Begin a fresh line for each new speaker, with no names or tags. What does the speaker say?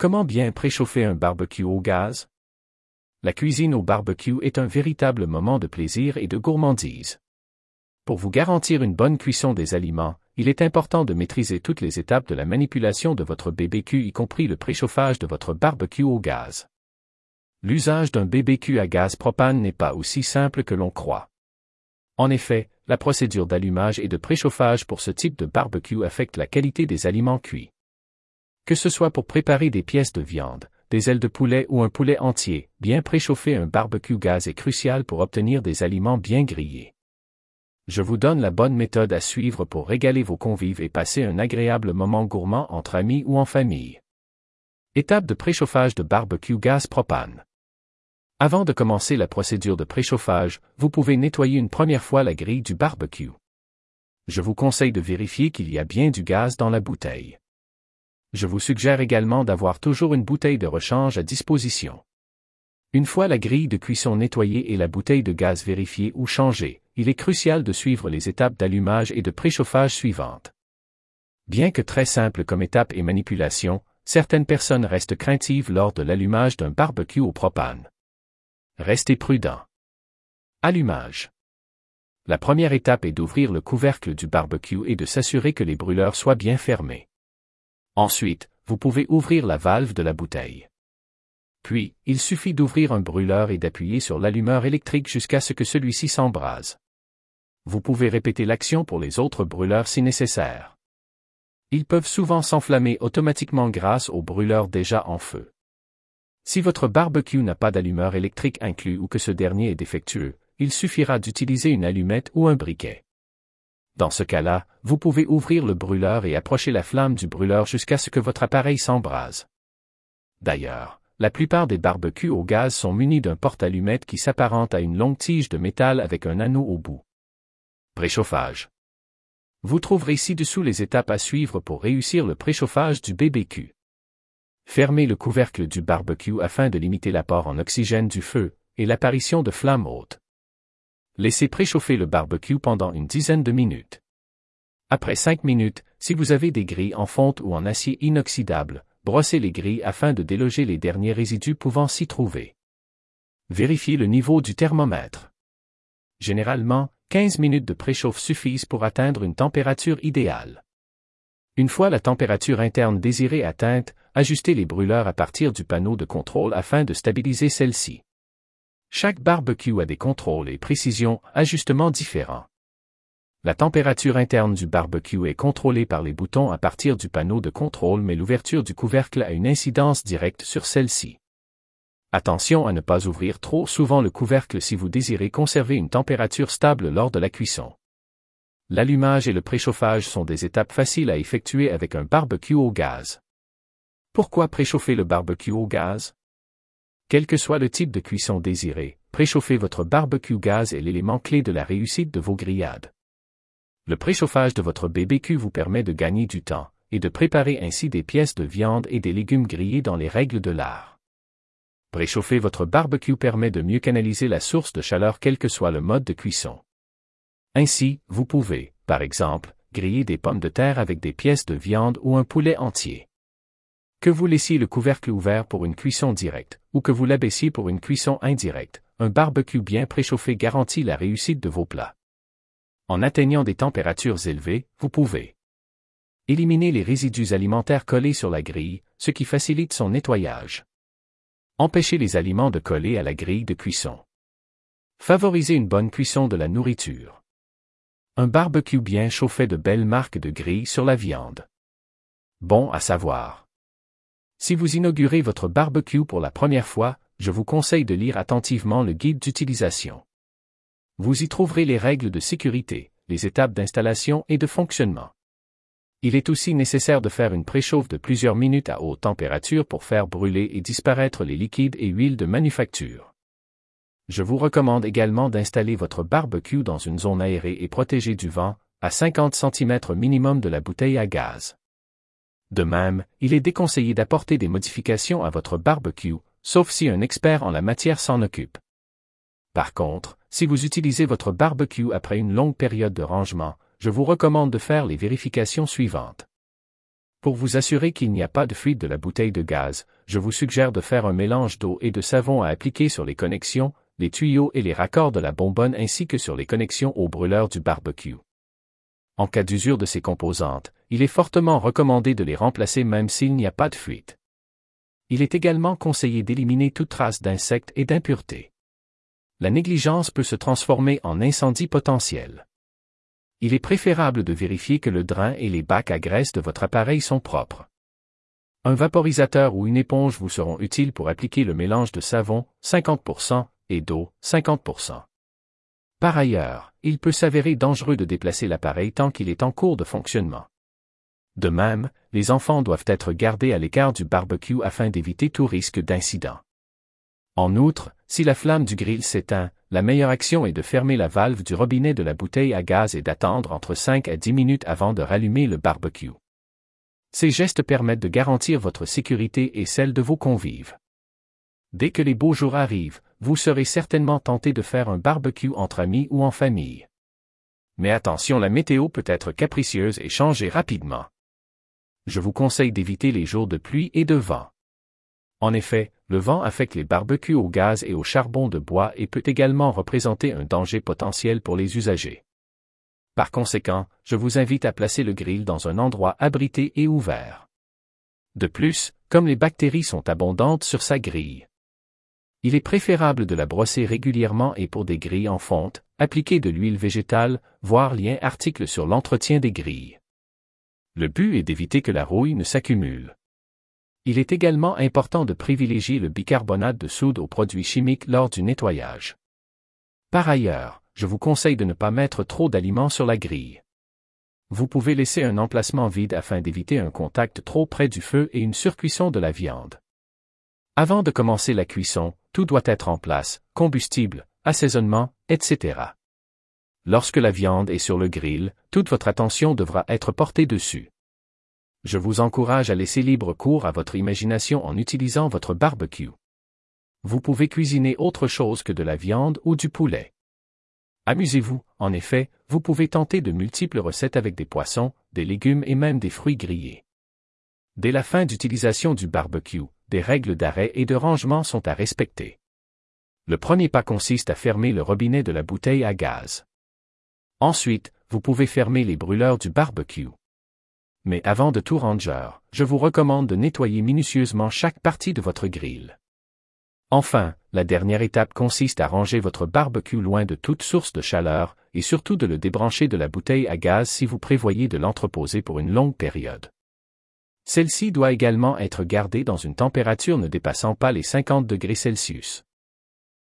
Comment bien préchauffer un barbecue au gaz? La cuisine au barbecue est un véritable moment de plaisir et de gourmandise. Pour vous garantir une bonne cuisson des aliments, il est important de maîtriser toutes les étapes de la manipulation de votre BBQ y compris le préchauffage de votre barbecue au gaz. L'usage d'un BBQ à gaz propane n'est pas aussi simple que l'on croit. En effet, la procédure d'allumage et de préchauffage pour ce type de barbecue affecte la qualité des aliments cuits. Que ce soit pour préparer des pièces de viande, des ailes de poulet ou un poulet entier, bien préchauffer un barbecue gaz est crucial pour obtenir des aliments bien grillés. Je vous donne la bonne méthode à suivre pour régaler vos convives et passer un agréable moment gourmand entre amis ou en famille. Étape de préchauffage de barbecue gaz propane. Avant de commencer la procédure de préchauffage, vous pouvez nettoyer une première fois la grille du barbecue. Je vous conseille de vérifier qu'il y a bien du gaz dans la bouteille. Je vous suggère également d'avoir toujours une bouteille de rechange à disposition. Une fois la grille de cuisson nettoyée et la bouteille de gaz vérifiée ou changée, il est crucial de suivre les étapes d'allumage et de préchauffage suivantes. Bien que très simple comme étape et manipulation, certaines personnes restent craintives lors de l'allumage d'un barbecue au propane. Restez prudent. Allumage. La première étape est d'ouvrir le couvercle du barbecue et de s'assurer que les brûleurs soient bien fermés. Ensuite, vous pouvez ouvrir la valve de la bouteille. Puis, il suffit d'ouvrir un brûleur et d'appuyer sur l'allumeur électrique jusqu'à ce que celui-ci s'embrase. Vous pouvez répéter l'action pour les autres brûleurs si nécessaire. Ils peuvent souvent s'enflammer automatiquement grâce au brûleur déjà en feu. Si votre barbecue n'a pas d'allumeur électrique inclus ou que ce dernier est défectueux, il suffira d'utiliser une allumette ou un briquet. Dans ce cas-là, vous pouvez ouvrir le brûleur et approcher la flamme du brûleur jusqu'à ce que votre appareil s'embrase. D'ailleurs, la plupart des barbecues au gaz sont munis d'un porte-allumette qui s'apparente à une longue tige de métal avec un anneau au bout. Préchauffage. Vous trouverez ci-dessous les étapes à suivre pour réussir le préchauffage du BBQ. Fermez le couvercle du barbecue afin de limiter l'apport en oxygène du feu et l'apparition de flammes hautes. Laissez préchauffer le barbecue pendant une dizaine de minutes. Après 5 minutes, si vous avez des grilles en fonte ou en acier inoxydable, brossez les grilles afin de déloger les derniers résidus pouvant s'y trouver. Vérifiez le niveau du thermomètre. Généralement, 15 minutes de préchauffe suffisent pour atteindre une température idéale. Une fois la température interne désirée atteinte, ajustez les brûleurs à partir du panneau de contrôle afin de stabiliser celle-ci. Chaque barbecue a des contrôles et précisions, ajustements différents. La température interne du barbecue est contrôlée par les boutons à partir du panneau de contrôle mais l'ouverture du couvercle a une incidence directe sur celle-ci. Attention à ne pas ouvrir trop souvent le couvercle si vous désirez conserver une température stable lors de la cuisson. L'allumage et le préchauffage sont des étapes faciles à effectuer avec un barbecue au gaz. Pourquoi préchauffer le barbecue au gaz? Quel que soit le type de cuisson désiré, préchauffer votre barbecue gaz est l'élément clé de la réussite de vos grillades. Le préchauffage de votre BBQ vous permet de gagner du temps, et de préparer ainsi des pièces de viande et des légumes grillés dans les règles de l'art. Préchauffer votre barbecue permet de mieux canaliser la source de chaleur quel que soit le mode de cuisson. Ainsi, vous pouvez, par exemple, griller des pommes de terre avec des pièces de viande ou un poulet entier. Que vous laissiez le couvercle ouvert pour une cuisson directe, ou que vous l'abaissiez pour une cuisson indirecte, un barbecue bien préchauffé garantit la réussite de vos plats. En atteignant des températures élevées, vous pouvez éliminer les résidus alimentaires collés sur la grille, ce qui facilite son nettoyage. Empêcher les aliments de coller à la grille de cuisson. Favoriser une bonne cuisson de la nourriture. Un barbecue bien chauffé de belles marques de grille sur la viande. Bon à savoir. Si vous inaugurez votre barbecue pour la première fois, je vous conseille de lire attentivement le guide d'utilisation. Vous y trouverez les règles de sécurité, les étapes d'installation et de fonctionnement. Il est aussi nécessaire de faire une préchauffe de plusieurs minutes à haute température pour faire brûler et disparaître les liquides et huiles de manufacture. Je vous recommande également d'installer votre barbecue dans une zone aérée et protégée du vent, à 50 cm minimum de la bouteille à gaz. De même, il est déconseillé d'apporter des modifications à votre barbecue, sauf si un expert en la matière s'en occupe. Par contre, si vous utilisez votre barbecue après une longue période de rangement, je vous recommande de faire les vérifications suivantes. Pour vous assurer qu'il n'y a pas de fuite de la bouteille de gaz, je vous suggère de faire un mélange d'eau et de savon à appliquer sur les connexions, les tuyaux et les raccords de la bonbonne ainsi que sur les connexions au brûleur du barbecue. En cas d'usure de ces composantes, il est fortement recommandé de les remplacer même s'il n'y a pas de fuite. Il est également conseillé d'éliminer toute trace d'insectes et d'impuretés. La négligence peut se transformer en incendie potentiel. Il est préférable de vérifier que le drain et les bacs à graisse de votre appareil sont propres. Un vaporisateur ou une éponge vous seront utiles pour appliquer le mélange de savon, 50%, et d'eau, 50%. Par ailleurs, il peut s'avérer dangereux de déplacer l'appareil tant qu'il est en cours de fonctionnement. De même, les enfants doivent être gardés à l'écart du barbecue afin d'éviter tout risque d'incident. En outre, si la flamme du grill s'éteint, la meilleure action est de fermer la valve du robinet de la bouteille à gaz et d'attendre entre 5 à 10 minutes avant de rallumer le barbecue. Ces gestes permettent de garantir votre sécurité et celle de vos convives. Dès que les beaux jours arrivent, vous serez certainement tenté de faire un barbecue entre amis ou en famille. Mais attention, la météo peut être capricieuse et changer rapidement. Je vous conseille d'éviter les jours de pluie et de vent. En effet, le vent affecte les barbecues au gaz et au charbon de bois et peut également représenter un danger potentiel pour les usagers. Par conséquent, je vous invite à placer le grill dans un endroit abrité et ouvert. De plus, comme les bactéries sont abondantes sur sa grille, il est préférable de la brosser régulièrement et pour des grilles en fonte, appliquer de l'huile végétale, voir lien article sur l'entretien des grilles. Le but est d'éviter que la rouille ne s'accumule. Il est également important de privilégier le bicarbonate de soude aux produits chimiques lors du nettoyage. Par ailleurs, je vous conseille de ne pas mettre trop d'aliments sur la grille. Vous pouvez laisser un emplacement vide afin d'éviter un contact trop près du feu et une surcuisson de la viande. Avant de commencer la cuisson, tout doit être en place, combustible, assaisonnement, etc. Lorsque la viande est sur le grill, toute votre attention devra être portée dessus. Je vous encourage à laisser libre cours à votre imagination en utilisant votre barbecue. Vous pouvez cuisiner autre chose que de la viande ou du poulet. Amusez-vous, en effet, vous pouvez tenter de multiples recettes avec des poissons, des légumes et même des fruits grillés. Dès la fin d'utilisation du barbecue, des règles d'arrêt et de rangement sont à respecter. Le premier pas consiste à fermer le robinet de la bouteille à gaz. Ensuite, vous pouvez fermer les brûleurs du barbecue. Mais avant de tout ranger, je vous recommande de nettoyer minutieusement chaque partie de votre grill. Enfin, la dernière étape consiste à ranger votre barbecue loin de toute source de chaleur, et surtout de le débrancher de la bouteille à gaz si vous prévoyez de l'entreposer pour une longue période. Celle-ci doit également être gardée dans une température ne dépassant pas les 50 degrés Celsius.